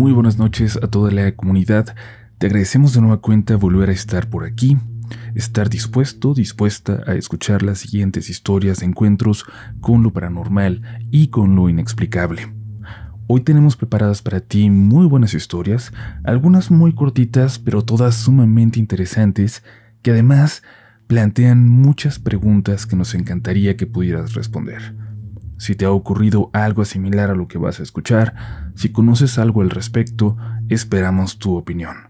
Muy buenas noches a toda la comunidad. Te agradecemos de nueva cuenta volver a estar por aquí, estar dispuesto, dispuesta a escuchar las siguientes historias de encuentros con lo paranormal y con lo inexplicable. Hoy tenemos preparadas para ti muy buenas historias, algunas muy cortitas, pero todas sumamente interesantes, que además plantean muchas preguntas que nos encantaría que pudieras responder. Si te ha ocurrido algo similar a lo que vas a escuchar, si conoces algo al respecto, esperamos tu opinión.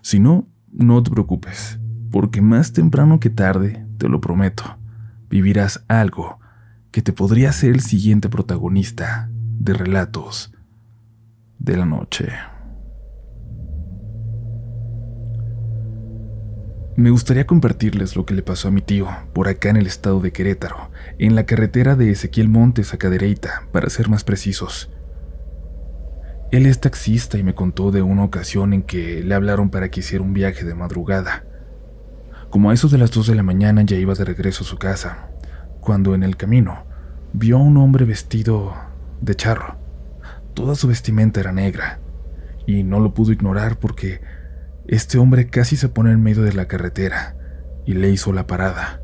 Si no, no te preocupes, porque más temprano que tarde, te lo prometo, vivirás algo que te podría ser el siguiente protagonista de relatos de la noche. Me gustaría compartirles lo que le pasó a mi tío por acá en el estado de Querétaro, en la carretera de Ezequiel Montes a Cadereyta, para ser más precisos. Él es taxista y me contó de una ocasión en que le hablaron para que hiciera un viaje de madrugada. Como a eso de las 2 de la mañana ya iba de regreso a su casa, cuando en el camino vio a un hombre vestido de charro. Toda su vestimenta era negra, y no lo pudo ignorar porque este hombre casi se pone en medio de la carretera y le hizo la parada.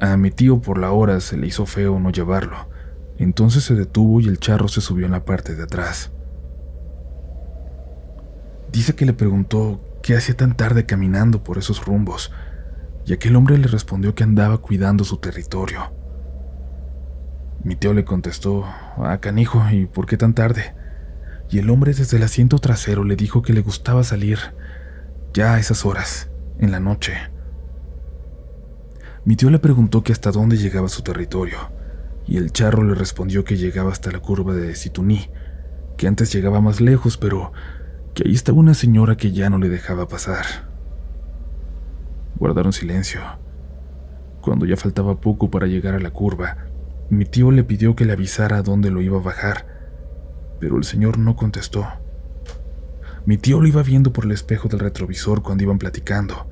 A mi tío por la hora se le hizo feo no llevarlo, entonces se detuvo y el charro se subió en la parte de atrás. Dice que le preguntó qué hacía tan tarde caminando por esos rumbos, y aquel hombre le respondió que andaba cuidando su territorio. Mi tío le contestó, ah, canijo, ¿y por qué tan tarde? Y el hombre desde el asiento trasero le dijo que le gustaba salir, ya a esas horas, en la noche. Mi tío le preguntó que hasta dónde llegaba su territorio, y el charro le respondió que llegaba hasta la curva de Situní, que antes llegaba más lejos, pero que ahí estaba una señora que ya no le dejaba pasar. Guardaron silencio. Cuando ya faltaba poco para llegar a la curva, mi tío le pidió que le avisara dónde lo iba a bajar, pero el señor no contestó. Mi tío lo iba viendo por el espejo del retrovisor cuando iban platicando.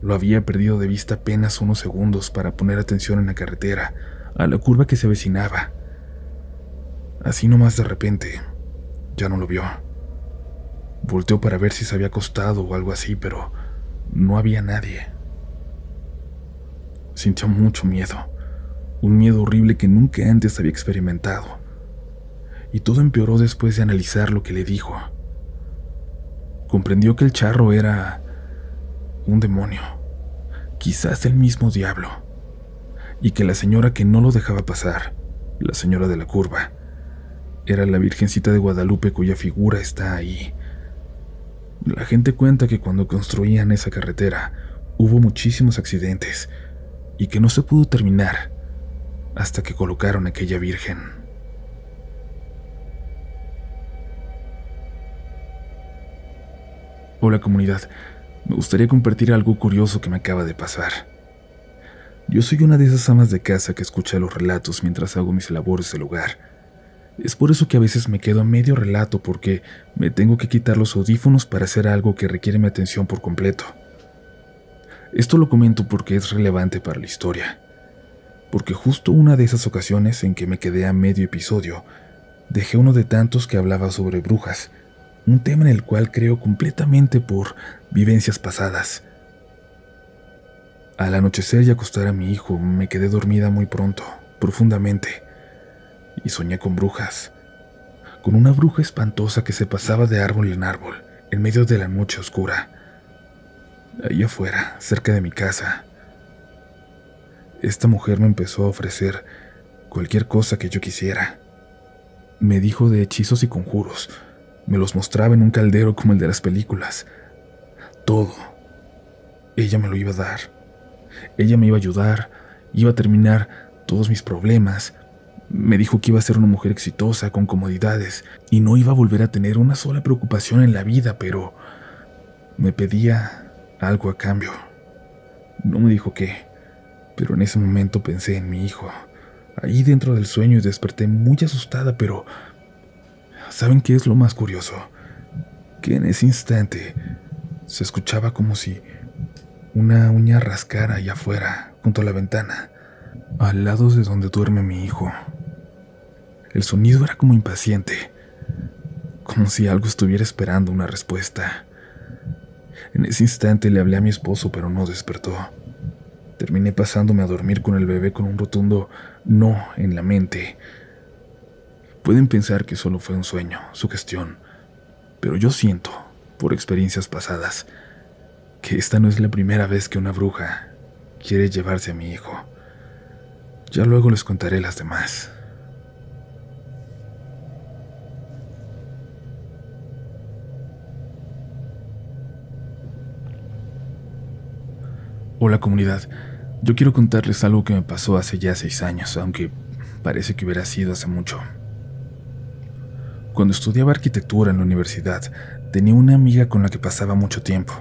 Lo había perdido de vista apenas unos segundos para poner atención en la carretera, a la curva que se avecinaba. Así nomás de repente, ya no lo vio. Volteó para ver si se había acostado o algo así, pero no había nadie. Sintió mucho miedo, un miedo horrible que nunca antes había experimentado y todo empeoró después de analizar lo que le dijo. Comprendió que el charro era un demonio, quizás el mismo diablo, y que la señora que no lo dejaba pasar, la señora de la curva, era la Virgencita de Guadalupe cuya figura está ahí. La gente cuenta que cuando construían esa carretera hubo muchísimos accidentes y que no se pudo terminar hasta que colocaron aquella Virgen. Hola comunidad, me gustaría compartir algo curioso que me acaba de pasar. Yo soy una de esas amas de casa que escucha los relatos mientras hago mis labores del hogar. Es por eso que a veces me quedo a medio relato porque me tengo que quitar los audífonos para hacer algo que requiere mi atención por completo. Esto lo comento porque es relevante para la historia. Porque justo una de esas ocasiones en que me quedé a medio episodio, dejé uno de tantos que hablaba sobre brujas, un tema en el cual creo completamente por vivencias pasadas. Al anochecer y acostar a mi hijo, me quedé dormida muy pronto, profundamente, y soñé con brujas, con una bruja espantosa que se pasaba de árbol en árbol, en medio de la noche oscura, ahí afuera, cerca de mi casa. Esta mujer me empezó a ofrecer cualquier cosa que yo quisiera. Me dijo de hechizos y conjuros, me los mostraba en un caldero como el de las películas. Todo. Ella me lo iba a dar. Ella me iba a ayudar, iba a terminar todos mis problemas. Me dijo que iba a ser una mujer exitosa, con comodidades, y no iba a volver a tener una sola preocupación en la vida, pero me pedía algo a cambio. No me dijo qué, pero en ese momento pensé en mi hijo, ahí dentro del sueño y desperté muy asustada, pero ¿Saben qué es lo más curioso? Que en ese instante se escuchaba como si una uña rascara allá afuera, junto a la ventana, al lado de donde duerme mi hijo. El sonido era como impaciente, como si algo estuviera esperando una respuesta. En ese instante le hablé a mi esposo, pero no despertó. Terminé pasándome a dormir con el bebé con un rotundo no en la mente. Pueden pensar que solo fue un sueño, su gestión, pero yo siento, por experiencias pasadas, que esta no es la primera vez que una bruja quiere llevarse a mi hijo. Ya luego les contaré las demás. Hola comunidad, yo quiero contarles algo que me pasó hace ya seis años, aunque parece que hubiera sido hace mucho. Cuando estudiaba arquitectura en la universidad, tenía una amiga con la que pasaba mucho tiempo.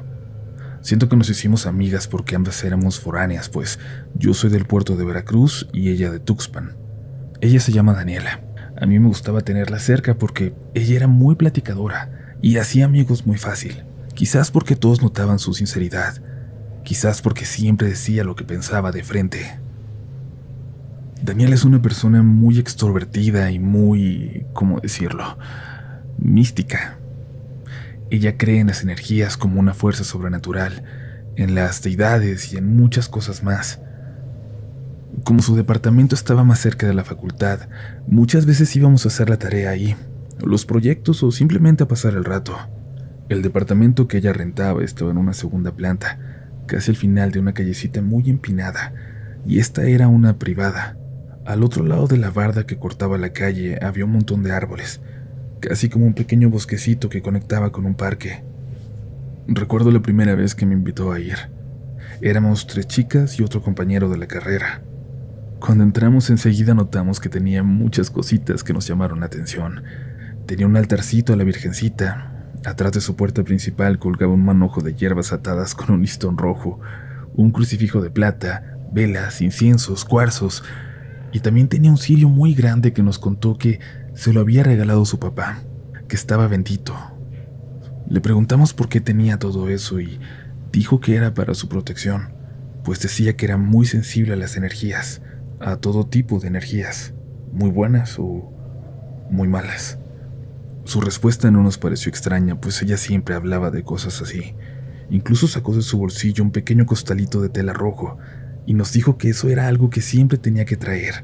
Siento que nos hicimos amigas porque ambas éramos foráneas, pues yo soy del puerto de Veracruz y ella de Tuxpan. Ella se llama Daniela. A mí me gustaba tenerla cerca porque ella era muy platicadora y hacía amigos muy fácil. Quizás porque todos notaban su sinceridad, quizás porque siempre decía lo que pensaba de frente. Daniela es una persona muy extrovertida y muy, ¿cómo decirlo?, mística. Ella cree en las energías como una fuerza sobrenatural, en las deidades y en muchas cosas más. Como su departamento estaba más cerca de la facultad, muchas veces íbamos a hacer la tarea ahí, los proyectos o simplemente a pasar el rato. El departamento que ella rentaba estaba en una segunda planta, casi al final de una callecita muy empinada, y esta era una privada. Al otro lado de la barda que cortaba la calle había un montón de árboles, casi como un pequeño bosquecito que conectaba con un parque. Recuerdo la primera vez que me invitó a ir. Éramos tres chicas y otro compañero de la carrera. Cuando entramos enseguida notamos que tenía muchas cositas que nos llamaron la atención. Tenía un altarcito a la Virgencita, Atrás de su puerta principal colgaba un manojo de hierbas atadas con un listón rojo, un crucifijo de plata, velas, inciensos, cuarzos, y también tenía un cirio muy grande que nos contó que se lo había regalado su papá, que estaba bendito. Le preguntamos por qué tenía todo eso y dijo que era para su protección, pues decía que era muy sensible a las energías, a todo tipo de energías, muy buenas o muy malas. Su respuesta no nos pareció extraña, pues ella siempre hablaba de cosas así. Incluso sacó de su bolsillo un pequeño costalito de tela rojo y nos dijo que eso era algo que siempre tenía que traer.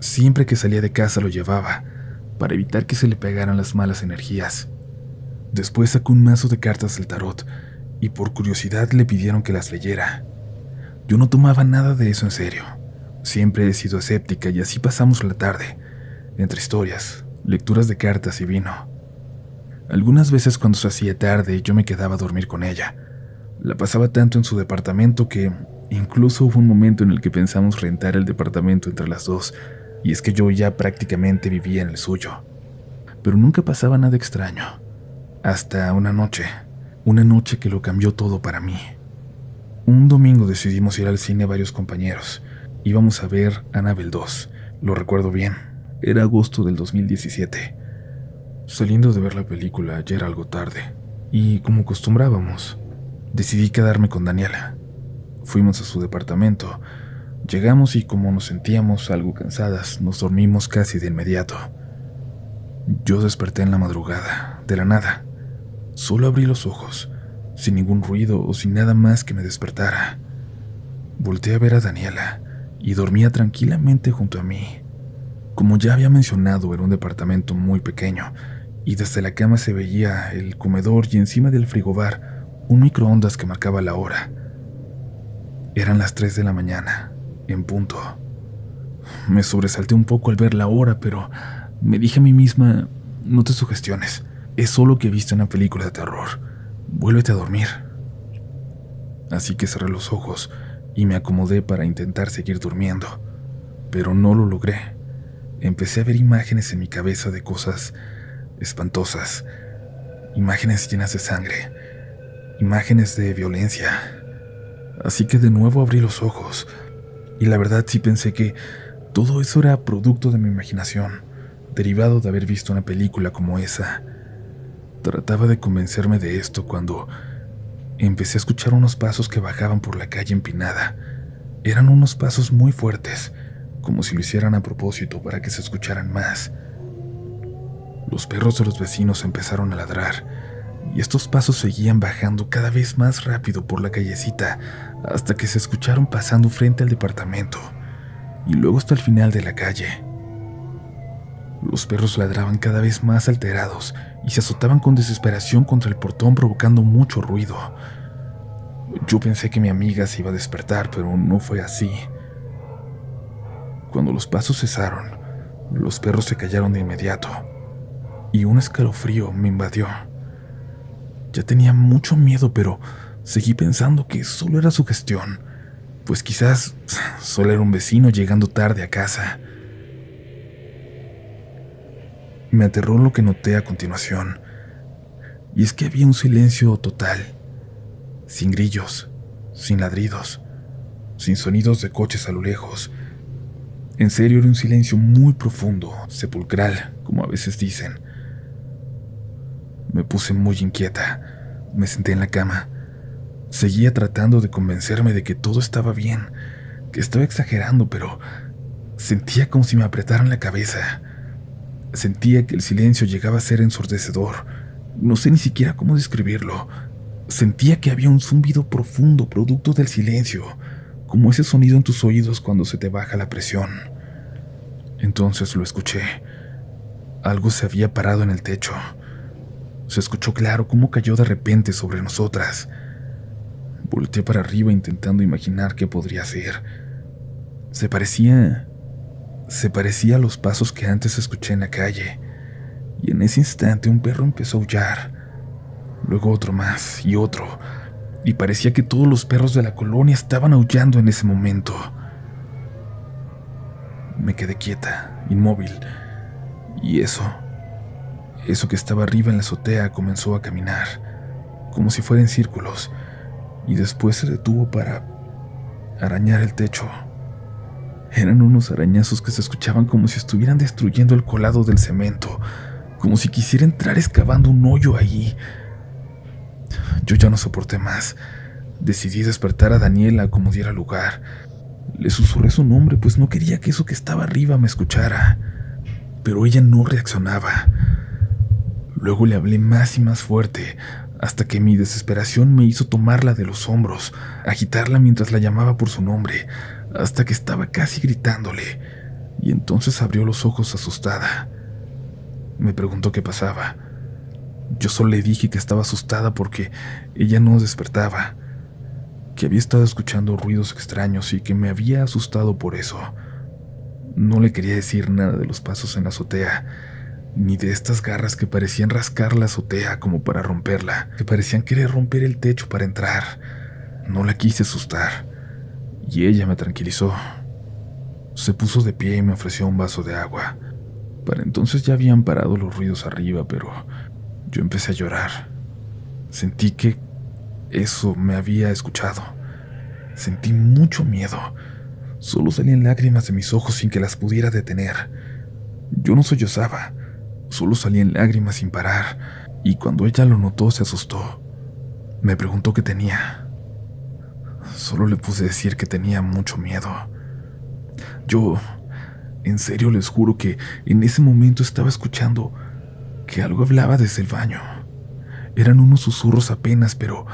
Siempre que salía de casa lo llevaba, para evitar que se le pegaran las malas energías. Después sacó un mazo de cartas del tarot y por curiosidad le pidieron que las leyera. Yo no tomaba nada de eso en serio. Siempre he sido escéptica y así pasamos la tarde, entre historias, lecturas de cartas y vino. Algunas veces cuando se hacía tarde yo me quedaba a dormir con ella. La pasaba tanto en su departamento que incluso hubo un momento en el que pensamos rentar el departamento entre las dos, y es que yo ya prácticamente vivía en el suyo. Pero nunca pasaba nada extraño. Hasta una noche, una noche que lo cambió todo para mí. Un domingo decidimos ir al cine varios compañeros. Íbamos a ver Annabelle 2, lo recuerdo bien. Era agosto del 2017. Saliendo de ver la película era algo tarde, y como acostumbrábamos, decidí quedarme con Daniela. Fuimos a su departamento, llegamos y como nos sentíamos algo cansadas, nos dormimos casi de inmediato. Yo desperté en la madrugada, de la nada. Solo abrí los ojos, sin ningún ruido o sin nada más que me despertara. Volté a ver a Daniela y dormía tranquilamente junto a mí. Como ya había mencionado, era un departamento muy pequeño, y desde la cama se veía el comedor y encima del frigobar un microondas que marcaba la hora. Eran las 3 de la mañana, en punto. Me sobresalté un poco al ver la hora, pero me dije a mí misma, no te sugestiones, es solo que he visto una película de terror, vuélvete a dormir. Así que cerré los ojos y me acomodé para intentar seguir durmiendo, pero no lo logré empecé a ver imágenes en mi cabeza de cosas espantosas, imágenes llenas de sangre, imágenes de violencia. Así que de nuevo abrí los ojos y la verdad sí pensé que todo eso era producto de mi imaginación, derivado de haber visto una película como esa. Trataba de convencerme de esto cuando empecé a escuchar unos pasos que bajaban por la calle empinada. Eran unos pasos muy fuertes como si lo hicieran a propósito para que se escucharan más. Los perros de los vecinos empezaron a ladrar, y estos pasos seguían bajando cada vez más rápido por la callecita hasta que se escucharon pasando frente al departamento y luego hasta el final de la calle. Los perros ladraban cada vez más alterados y se azotaban con desesperación contra el portón provocando mucho ruido. Yo pensé que mi amiga se iba a despertar, pero no fue así. Cuando los pasos cesaron, los perros se callaron de inmediato y un escalofrío me invadió. Ya tenía mucho miedo, pero seguí pensando que solo era su gestión, pues quizás solo era un vecino llegando tarde a casa. Me aterró lo que noté a continuación, y es que había un silencio total, sin grillos, sin ladridos, sin sonidos de coches a lo lejos. En serio era un silencio muy profundo, sepulcral, como a veces dicen. Me puse muy inquieta, me senté en la cama. Seguía tratando de convencerme de que todo estaba bien, que estaba exagerando, pero sentía como si me apretaran la cabeza. Sentía que el silencio llegaba a ser ensordecedor. No sé ni siquiera cómo describirlo. Sentía que había un zumbido profundo producto del silencio, como ese sonido en tus oídos cuando se te baja la presión. Entonces lo escuché. Algo se había parado en el techo. Se escuchó claro cómo cayó de repente sobre nosotras. Volteé para arriba intentando imaginar qué podría ser. Se parecía se parecía a los pasos que antes escuché en la calle, y en ese instante un perro empezó a aullar, luego otro más y otro, y parecía que todos los perros de la colonia estaban aullando en ese momento. Me quedé quieta, inmóvil, y eso, eso que estaba arriba en la azotea comenzó a caminar, como si fuera en círculos, y después se detuvo para arañar el techo. Eran unos arañazos que se escuchaban como si estuvieran destruyendo el colado del cemento, como si quisiera entrar excavando un hoyo allí. Yo ya no soporté más. Decidí despertar a Daniela como diera lugar. Le susurré su nombre, pues no quería que eso que estaba arriba me escuchara. Pero ella no reaccionaba. Luego le hablé más y más fuerte, hasta que mi desesperación me hizo tomarla de los hombros, agitarla mientras la llamaba por su nombre, hasta que estaba casi gritándole, y entonces abrió los ojos asustada. Me preguntó qué pasaba. Yo solo le dije que estaba asustada porque ella no despertaba, que había estado escuchando ruidos extraños y que me había asustado por eso. No le quería decir nada de los pasos en la azotea, ni de estas garras que parecían rascar la azotea como para romperla, que parecían querer romper el techo para entrar. No la quise asustar y ella me tranquilizó. Se puso de pie y me ofreció un vaso de agua. Para entonces ya habían parado los ruidos arriba, pero yo empecé a llorar. Sentí que eso me había escuchado. Sentí mucho miedo. Solo salían lágrimas de mis ojos sin que las pudiera detener. Yo no sollozaba, solo salían lágrimas sin parar, y cuando ella lo notó se asustó. Me preguntó qué tenía. Solo le puse decir que tenía mucho miedo. Yo, en serio les juro que en ese momento estaba escuchando que algo hablaba desde el baño. Eran unos susurros apenas, pero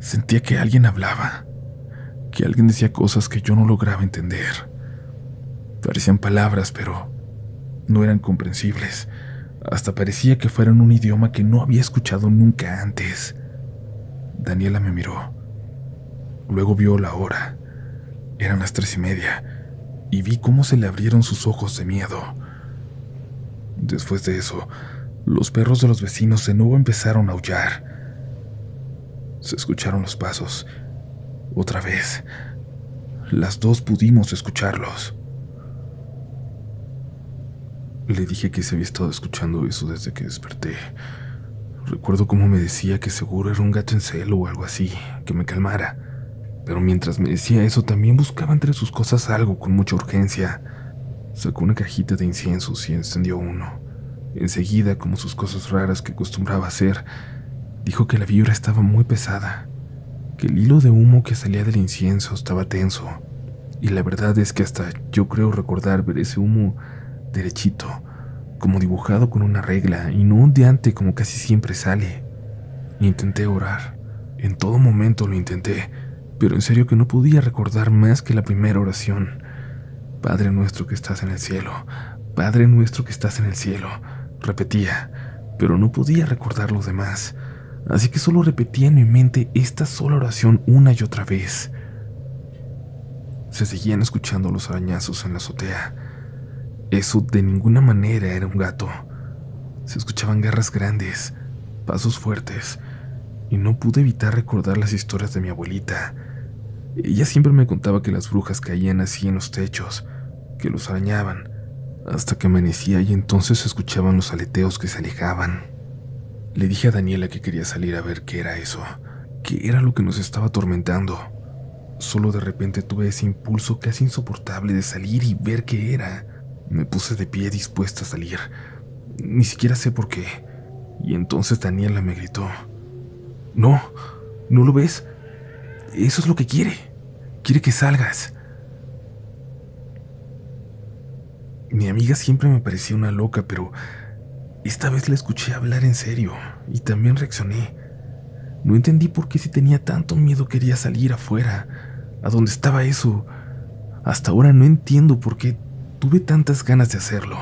sentía que alguien hablaba, que alguien decía cosas que yo no lograba entender. Parecían palabras, pero no eran comprensibles. Hasta parecía que fueran un idioma que no había escuchado nunca antes. Daniela me miró. Luego vio la hora. Eran las tres y media, y vi cómo se le abrieron sus ojos de miedo. Después de eso, los perros de los vecinos de nuevo empezaron a aullar. Se escucharon los pasos. Otra vez. Las dos pudimos escucharlos. Le dije que se había estado escuchando eso desde que desperté. Recuerdo cómo me decía que seguro era un gato en celo o algo así, que me calmara pero mientras me decía eso también buscaba entre sus cosas algo con mucha urgencia. Sacó una cajita de inciensos y encendió uno. Enseguida, como sus cosas raras que acostumbraba hacer, dijo que la vibra estaba muy pesada, que el hilo de humo que salía del incienso estaba tenso, y la verdad es que hasta yo creo recordar ver ese humo derechito, como dibujado con una regla y no ondeante como casi siempre sale. Intenté orar. En todo momento lo intenté, pero en serio que no podía recordar más que la primera oración. Padre nuestro que estás en el cielo, Padre nuestro que estás en el cielo, repetía, pero no podía recordar lo demás, así que solo repetía en mi mente esta sola oración una y otra vez. Se seguían escuchando los arañazos en la azotea. Eso de ninguna manera era un gato. Se escuchaban garras grandes, pasos fuertes, y no pude evitar recordar las historias de mi abuelita. Ella siempre me contaba que las brujas caían así en los techos, que los arañaban, hasta que amanecía y entonces se escuchaban los aleteos que se alejaban. Le dije a Daniela que quería salir a ver qué era eso, qué era lo que nos estaba atormentando. Solo de repente tuve ese impulso casi insoportable de salir y ver qué era. Me puse de pie dispuesta a salir. Ni siquiera sé por qué. Y entonces Daniela me gritó. No, ¿no lo ves? Eso es lo que quiere. Quiere que salgas. Mi amiga siempre me parecía una loca, pero esta vez la escuché hablar en serio y también reaccioné. No entendí por qué si tenía tanto miedo quería salir afuera a dónde estaba eso. Hasta ahora no entiendo por qué tuve tantas ganas de hacerlo.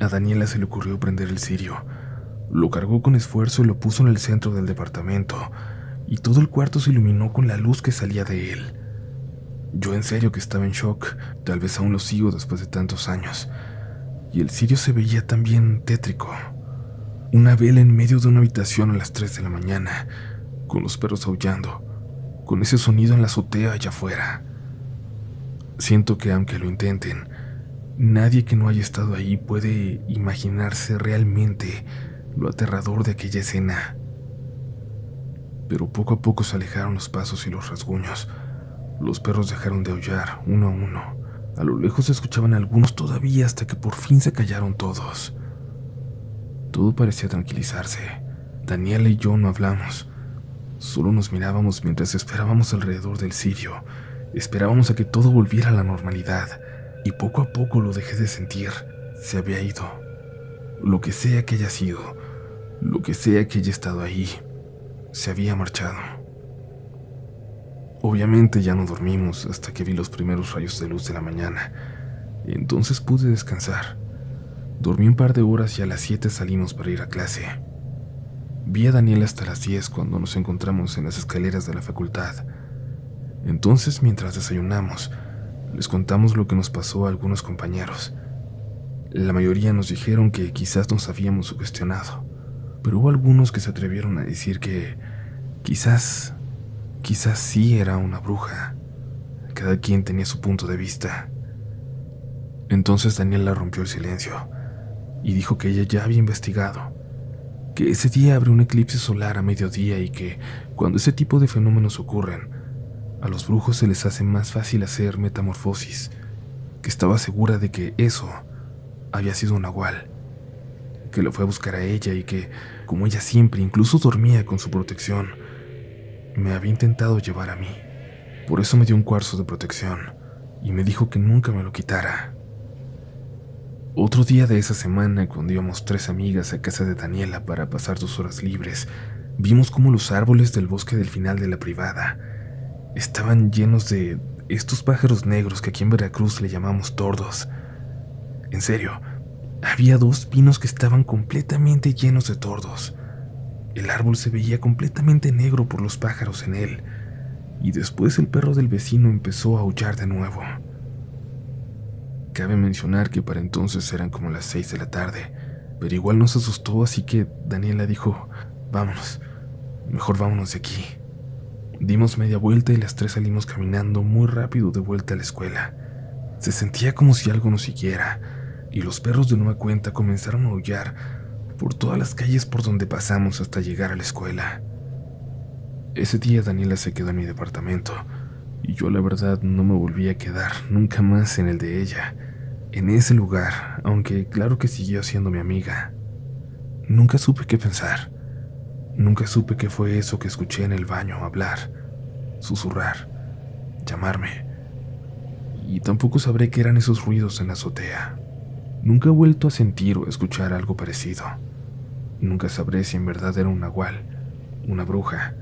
A Daniela se le ocurrió prender el cirio. Lo cargó con esfuerzo y lo puso en el centro del departamento, y todo el cuarto se iluminó con la luz que salía de él. Yo en serio que estaba en shock, tal vez aún lo sigo después de tantos años, y el cirio se veía también tétrico. Una vela en medio de una habitación a las 3 de la mañana, con los perros aullando, con ese sonido en la azotea allá afuera. Siento que aunque lo intenten, nadie que no haya estado ahí puede imaginarse realmente lo aterrador de aquella escena. Pero poco a poco se alejaron los pasos y los rasguños. Los perros dejaron de aullar uno a uno. A lo lejos se escuchaban algunos todavía hasta que por fin se callaron todos. Todo parecía tranquilizarse. Daniela y yo no hablamos. Solo nos mirábamos mientras esperábamos alrededor del sirio. Esperábamos a que todo volviera a la normalidad. Y poco a poco lo dejé de sentir. Se había ido. Lo que sea que haya sido, lo que sea que haya estado ahí, se había marchado. Obviamente ya no dormimos hasta que vi los primeros rayos de luz de la mañana. Entonces pude descansar. Dormí un par de horas y a las 7 salimos para ir a clase. Vi a Daniel hasta las 10 cuando nos encontramos en las escaleras de la facultad. Entonces, mientras desayunamos, les contamos lo que nos pasó a algunos compañeros. La mayoría nos dijeron que quizás nos habíamos sugestionado, pero hubo algunos que se atrevieron a decir que quizás, quizás sí era una bruja. Cada quien tenía su punto de vista. Entonces Daniela rompió el silencio y dijo que ella ya había investigado que ese día abre un eclipse solar a mediodía y que, cuando ese tipo de fenómenos ocurren, a los brujos se les hace más fácil hacer metamorfosis, que estaba segura de que eso había sido un nahual, que lo fue a buscar a ella y que, como ella siempre incluso dormía con su protección, me había intentado llevar a mí. Por eso me dio un cuarzo de protección y me dijo que nunca me lo quitara. Otro día de esa semana, cuando íbamos tres amigas a casa de Daniela para pasar dos horas libres, vimos cómo los árboles del bosque del final de la privada estaban llenos de estos pájaros negros que aquí en Veracruz le llamamos tordos. En serio, había dos pinos que estaban completamente llenos de tordos. El árbol se veía completamente negro por los pájaros en él, y después el perro del vecino empezó a aullar de nuevo. Cabe mencionar que para entonces eran como las seis de la tarde, pero igual nos asustó, así que Daniela dijo, vámonos, mejor vámonos de aquí. Dimos media vuelta y las tres salimos caminando muy rápido de vuelta a la escuela. Se sentía como si algo nos siguiera, y los perros de nueva cuenta comenzaron a aullar por todas las calles por donde pasamos hasta llegar a la escuela. Ese día Daniela se quedó en mi departamento, y yo la verdad no me volví a quedar nunca más en el de ella, en ese lugar, aunque claro que siguió siendo mi amiga. Nunca supe qué pensar, nunca supe qué fue eso que escuché en el baño hablar, susurrar, llamarme, y tampoco sabré qué eran esos ruidos en la azotea. Nunca he vuelto a sentir o escuchar algo parecido. Nunca sabré si en verdad era un nahual, una bruja,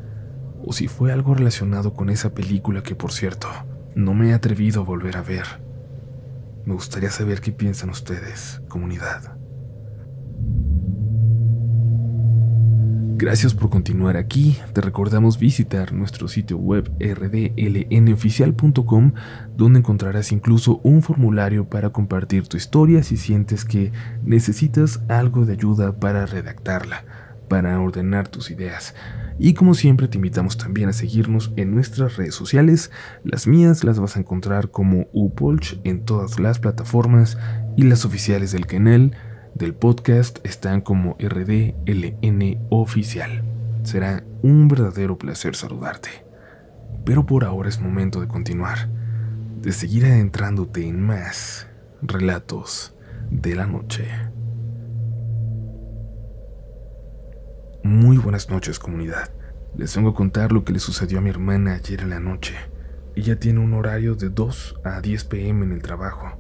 o si fue algo relacionado con esa película que, por cierto, no me he atrevido a volver a ver. Me gustaría saber qué piensan ustedes, comunidad. Gracias por continuar aquí. Te recordamos visitar nuestro sitio web rdlnoficial.com donde encontrarás incluso un formulario para compartir tu historia si sientes que necesitas algo de ayuda para redactarla, para ordenar tus ideas. Y como siempre te invitamos también a seguirnos en nuestras redes sociales. Las mías las vas a encontrar como Upolch en todas las plataformas y las oficiales del canal del podcast están como RDLN Oficial. Será un verdadero placer saludarte. Pero por ahora es momento de continuar, de seguir adentrándote en más relatos de la noche. Muy buenas noches comunidad. Les vengo a contar lo que le sucedió a mi hermana ayer en la noche. Ella tiene un horario de 2 a 10 pm en el trabajo,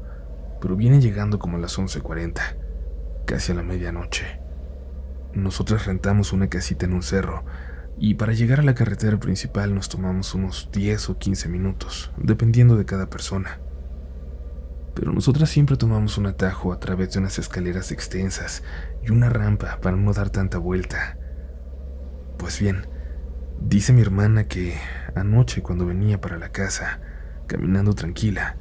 pero viene llegando como a las 11.40 casi a la medianoche. Nosotros rentamos una casita en un cerro y para llegar a la carretera principal nos tomamos unos 10 o 15 minutos, dependiendo de cada persona. Pero nosotras siempre tomamos un atajo a través de unas escaleras extensas y una rampa para no dar tanta vuelta. Pues bien, dice mi hermana que anoche cuando venía para la casa, caminando tranquila,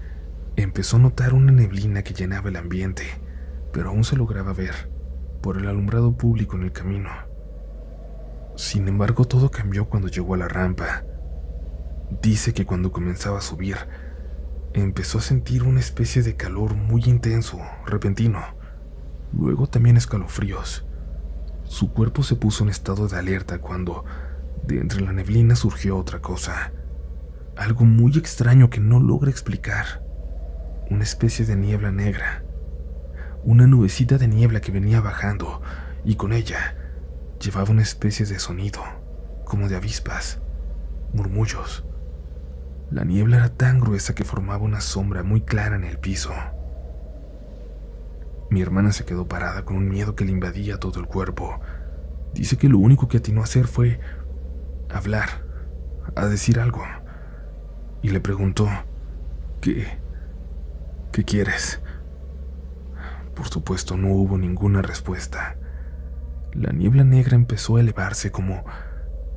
empezó a notar una neblina que llenaba el ambiente pero aún se lograba ver por el alumbrado público en el camino. Sin embargo, todo cambió cuando llegó a la rampa. Dice que cuando comenzaba a subir, empezó a sentir una especie de calor muy intenso, repentino. Luego también escalofríos. Su cuerpo se puso en estado de alerta cuando, de entre la neblina, surgió otra cosa. Algo muy extraño que no logra explicar. Una especie de niebla negra una nubecita de niebla que venía bajando y con ella llevaba una especie de sonido, como de avispas, murmullos. La niebla era tan gruesa que formaba una sombra muy clara en el piso. Mi hermana se quedó parada con un miedo que le invadía todo el cuerpo. Dice que lo único que atinó a hacer fue hablar, a decir algo. Y le preguntó, ¿qué? ¿Qué quieres? Por supuesto, no hubo ninguna respuesta. La niebla negra empezó a elevarse como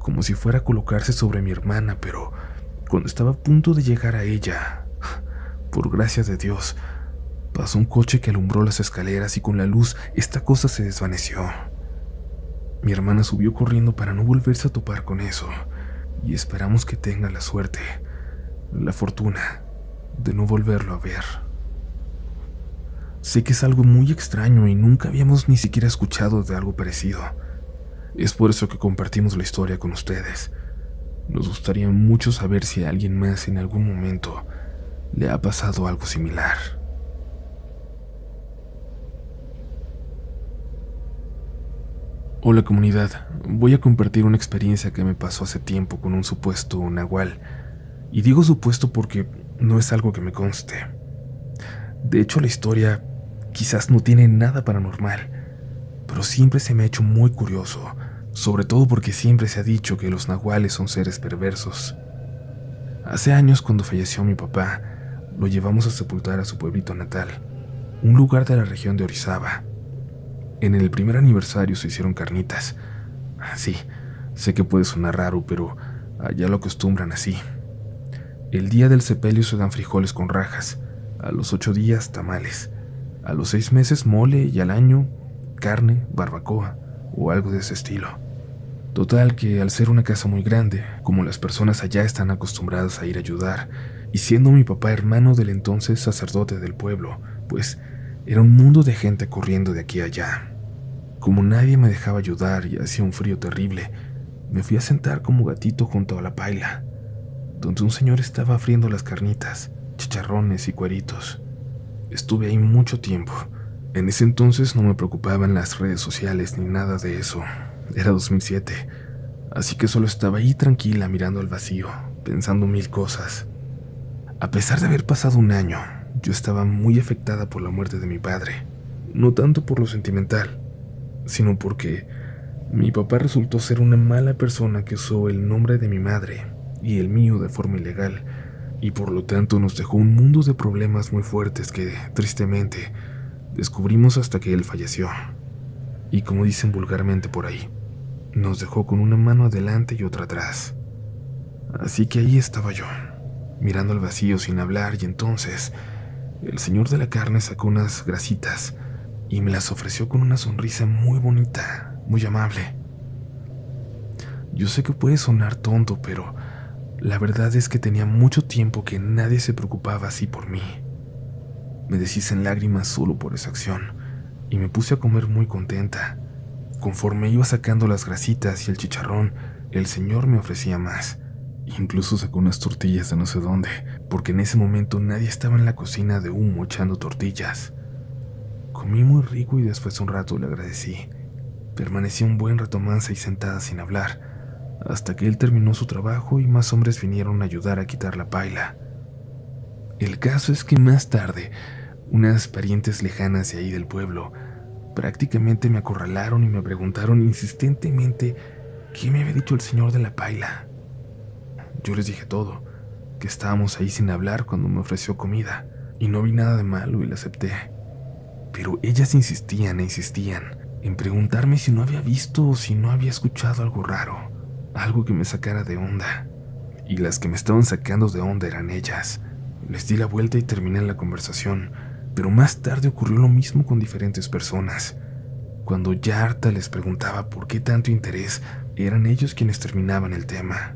como si fuera a colocarse sobre mi hermana, pero cuando estaba a punto de llegar a ella, por gracia de Dios, pasó un coche que alumbró las escaleras y con la luz esta cosa se desvaneció. Mi hermana subió corriendo para no volverse a topar con eso, y esperamos que tenga la suerte, la fortuna, de no volverlo a ver. Sé que es algo muy extraño y nunca habíamos ni siquiera escuchado de algo parecido. Es por eso que compartimos la historia con ustedes. Nos gustaría mucho saber si a alguien más en algún momento le ha pasado algo similar. Hola comunidad, voy a compartir una experiencia que me pasó hace tiempo con un supuesto nahual. Y digo supuesto porque no es algo que me conste. De hecho, la historia Quizás no tiene nada paranormal, pero siempre se me ha hecho muy curioso, sobre todo porque siempre se ha dicho que los nahuales son seres perversos. Hace años, cuando falleció mi papá, lo llevamos a sepultar a su pueblito natal, un lugar de la región de Orizaba. En el primer aniversario se hicieron carnitas. Sí, sé que puede sonar raro, pero allá lo acostumbran así. El día del sepelio se dan frijoles con rajas, a los ocho días tamales, a los seis meses mole y al año carne, barbacoa o algo de ese estilo. Total que al ser una casa muy grande, como las personas allá están acostumbradas a ir a ayudar, y siendo mi papá hermano del entonces sacerdote del pueblo, pues era un mundo de gente corriendo de aquí a allá. Como nadie me dejaba ayudar y hacía un frío terrible, me fui a sentar como gatito junto a la paila, donde un señor estaba friendo las carnitas, chicharrones y cueritos. Estuve ahí mucho tiempo. En ese entonces no me preocupaban las redes sociales ni nada de eso. Era 2007. Así que solo estaba ahí tranquila mirando al vacío, pensando mil cosas. A pesar de haber pasado un año, yo estaba muy afectada por la muerte de mi padre. no tanto por lo sentimental, sino porque mi papá resultó ser una mala persona que usó el nombre de mi madre y el mío de forma ilegal, y por lo tanto nos dejó un mundo de problemas muy fuertes que, tristemente, descubrimos hasta que él falleció. Y como dicen vulgarmente por ahí, nos dejó con una mano adelante y otra atrás. Así que ahí estaba yo, mirando al vacío sin hablar, y entonces el señor de la carne sacó unas grasitas y me las ofreció con una sonrisa muy bonita, muy amable. Yo sé que puede sonar tonto, pero la verdad es que tenía mucho tiempo que nadie se preocupaba así por mí. Me deshice en lágrimas solo por esa acción y me puse a comer muy contenta. Conforme iba sacando las grasitas y el chicharrón, el señor me ofrecía más. Incluso sacó unas tortillas de no sé dónde, porque en ese momento nadie estaba en la cocina de humo echando tortillas. Comí muy rico y después de un rato le agradecí. Permanecí un buen rato mansa y sentada sin hablar hasta que él terminó su trabajo y más hombres vinieron a ayudar a quitar la paila. El caso es que más tarde, unas parientes lejanas de ahí del pueblo prácticamente me acorralaron y me preguntaron insistentemente qué me había dicho el señor de la paila. Yo les dije todo, que estábamos ahí sin hablar cuando me ofreció comida, y no vi nada de malo y la acepté. Pero ellas insistían e insistían en preguntarme si no había visto o si no había escuchado algo raro algo que me sacara de onda. Y las que me estaban sacando de onda eran ellas. Les di la vuelta y terminé la conversación, pero más tarde ocurrió lo mismo con diferentes personas. Cuando ya harta les preguntaba por qué tanto interés, eran ellos quienes terminaban el tema.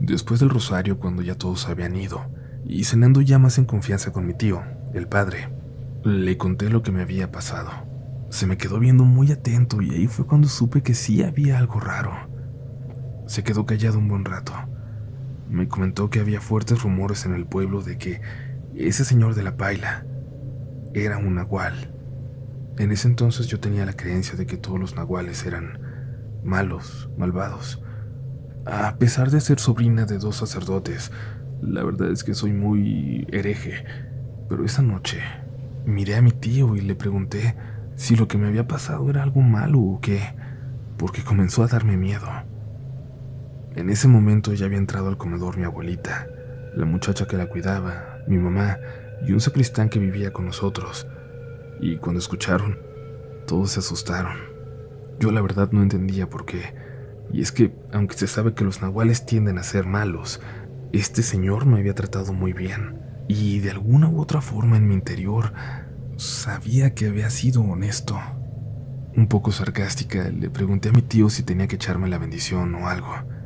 Después del rosario, cuando ya todos habían ido, y cenando ya más en confianza con mi tío, el padre, le conté lo que me había pasado. Se me quedó viendo muy atento y ahí fue cuando supe que sí había algo raro. Se quedó callado un buen rato. Me comentó que había fuertes rumores en el pueblo de que ese señor de la paila era un nahual. En ese entonces yo tenía la creencia de que todos los nahuales eran malos, malvados. A pesar de ser sobrina de dos sacerdotes, la verdad es que soy muy hereje. Pero esa noche miré a mi tío y le pregunté si lo que me había pasado era algo malo o qué, porque comenzó a darme miedo. En ese momento ya había entrado al comedor mi abuelita, la muchacha que la cuidaba, mi mamá y un sacristán que vivía con nosotros. Y cuando escucharon, todos se asustaron. Yo la verdad no entendía por qué. Y es que, aunque se sabe que los nahuales tienden a ser malos, este señor me había tratado muy bien. Y de alguna u otra forma en mi interior sabía que había sido honesto. Un poco sarcástica, le pregunté a mi tío si tenía que echarme la bendición o algo.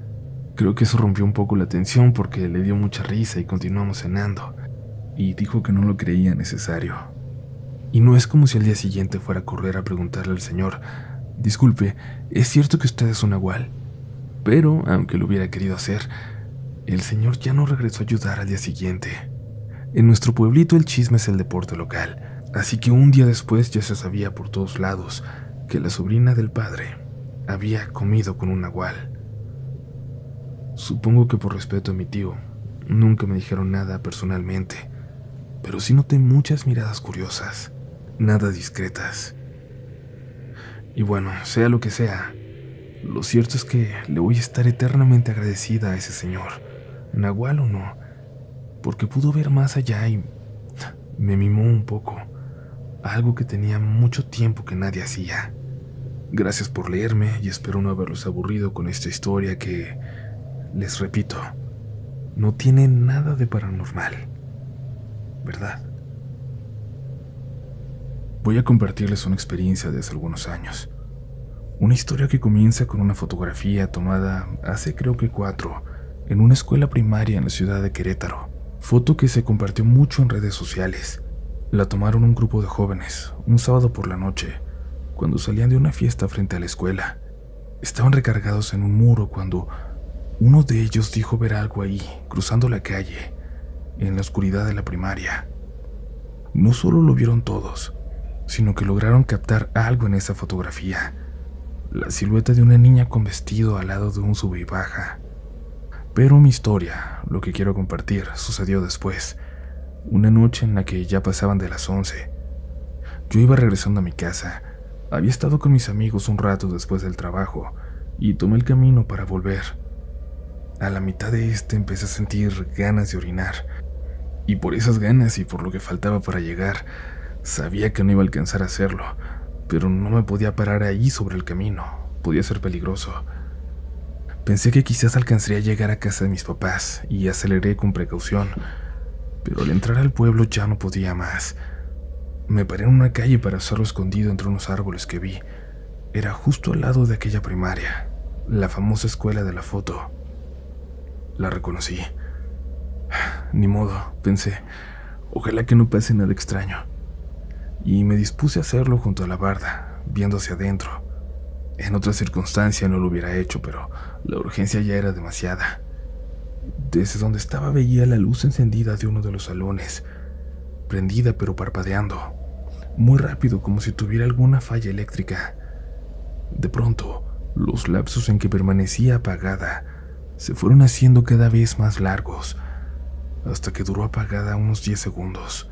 Creo que eso rompió un poco la tensión porque le dio mucha risa y continuamos cenando, y dijo que no lo creía necesario. Y no es como si al día siguiente fuera a correr a preguntarle al señor, disculpe, ¿es cierto que usted es un nahual? Pero, aunque lo hubiera querido hacer, el señor ya no regresó a ayudar al día siguiente. En nuestro pueblito el chisme es el deporte local, así que un día después ya se sabía por todos lados que la sobrina del padre había comido con un nahual. Supongo que por respeto a mi tío, nunca me dijeron nada personalmente, pero sí noté muchas miradas curiosas, nada discretas. Y bueno, sea lo que sea, lo cierto es que le voy a estar eternamente agradecida a ese señor, Nahual o no, porque pudo ver más allá y me mimó un poco, algo que tenía mucho tiempo que nadie hacía. Gracias por leerme y espero no haberlos aburrido con esta historia que les repito, no tiene nada de paranormal, ¿verdad? Voy a compartirles una experiencia de hace algunos años. Una historia que comienza con una fotografía tomada hace creo que cuatro, en una escuela primaria en la ciudad de Querétaro. Foto que se compartió mucho en redes sociales. La tomaron un grupo de jóvenes, un sábado por la noche, cuando salían de una fiesta frente a la escuela. Estaban recargados en un muro cuando uno de ellos dijo ver algo ahí, cruzando la calle, en la oscuridad de la primaria. No solo lo vieron todos, sino que lograron captar algo en esa fotografía, la silueta de una niña con vestido al lado de un sube y baja. Pero mi historia, lo que quiero compartir, sucedió después, una noche en la que ya pasaban de las once. Yo iba regresando a mi casa. Había estado con mis amigos un rato después del trabajo y tomé el camino para volver. A la mitad de este empecé a sentir ganas de orinar. Y por esas ganas y por lo que faltaba para llegar, sabía que no iba a alcanzar a hacerlo, pero no me podía parar ahí sobre el camino. Podía ser peligroso. Pensé que quizás alcanzaría a llegar a casa de mis papás y aceleré con precaución, pero al entrar al pueblo ya no podía más. Me paré en una calle para hacerlo escondido entre unos árboles que vi. Era justo al lado de aquella primaria, la famosa escuela de la foto. La reconocí. Ni modo, pensé. Ojalá que no pase nada extraño. Y me dispuse a hacerlo junto a la barda, viendo hacia adentro. En otra circunstancia no lo hubiera hecho, pero la urgencia ya era demasiada. Desde donde estaba veía la luz encendida de uno de los salones, prendida pero parpadeando, muy rápido como si tuviera alguna falla eléctrica. De pronto, los lapsos en que permanecía apagada se fueron haciendo cada vez más largos, hasta que duró apagada unos 10 segundos.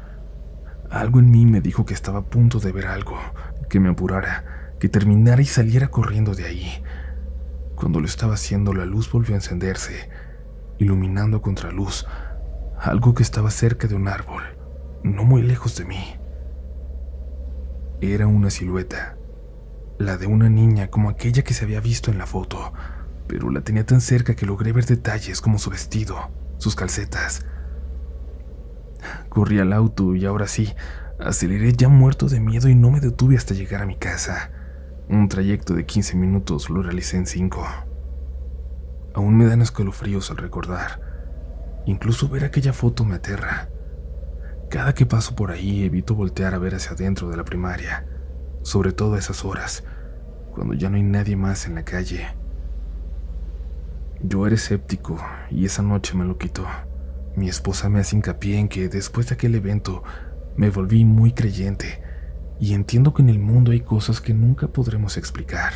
Algo en mí me dijo que estaba a punto de ver algo, que me apurara, que terminara y saliera corriendo de ahí. Cuando lo estaba haciendo, la luz volvió a encenderse, iluminando a contraluz algo que estaba cerca de un árbol, no muy lejos de mí. Era una silueta, la de una niña como aquella que se había visto en la foto, pero la tenía tan cerca que logré ver detalles como su vestido, sus calcetas. Corrí al auto y ahora sí, aceleré ya muerto de miedo y no me detuve hasta llegar a mi casa. Un trayecto de 15 minutos lo realicé en 5. Aún me dan escalofríos al recordar. Incluso ver aquella foto me aterra. Cada que paso por ahí evito voltear a ver hacia adentro de la primaria, sobre todo a esas horas, cuando ya no hay nadie más en la calle. Yo era escéptico y esa noche me lo quitó. Mi esposa me hace hincapié en que después de aquel evento me volví muy creyente y entiendo que en el mundo hay cosas que nunca podremos explicar.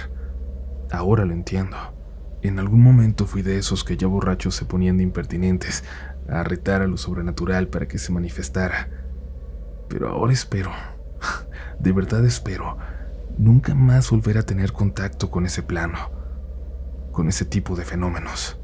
Ahora lo entiendo. En algún momento fui de esos que ya borrachos se ponían de impertinentes a retar a lo sobrenatural para que se manifestara. Pero ahora espero, de verdad espero, nunca más volver a tener contacto con ese plano, con ese tipo de fenómenos.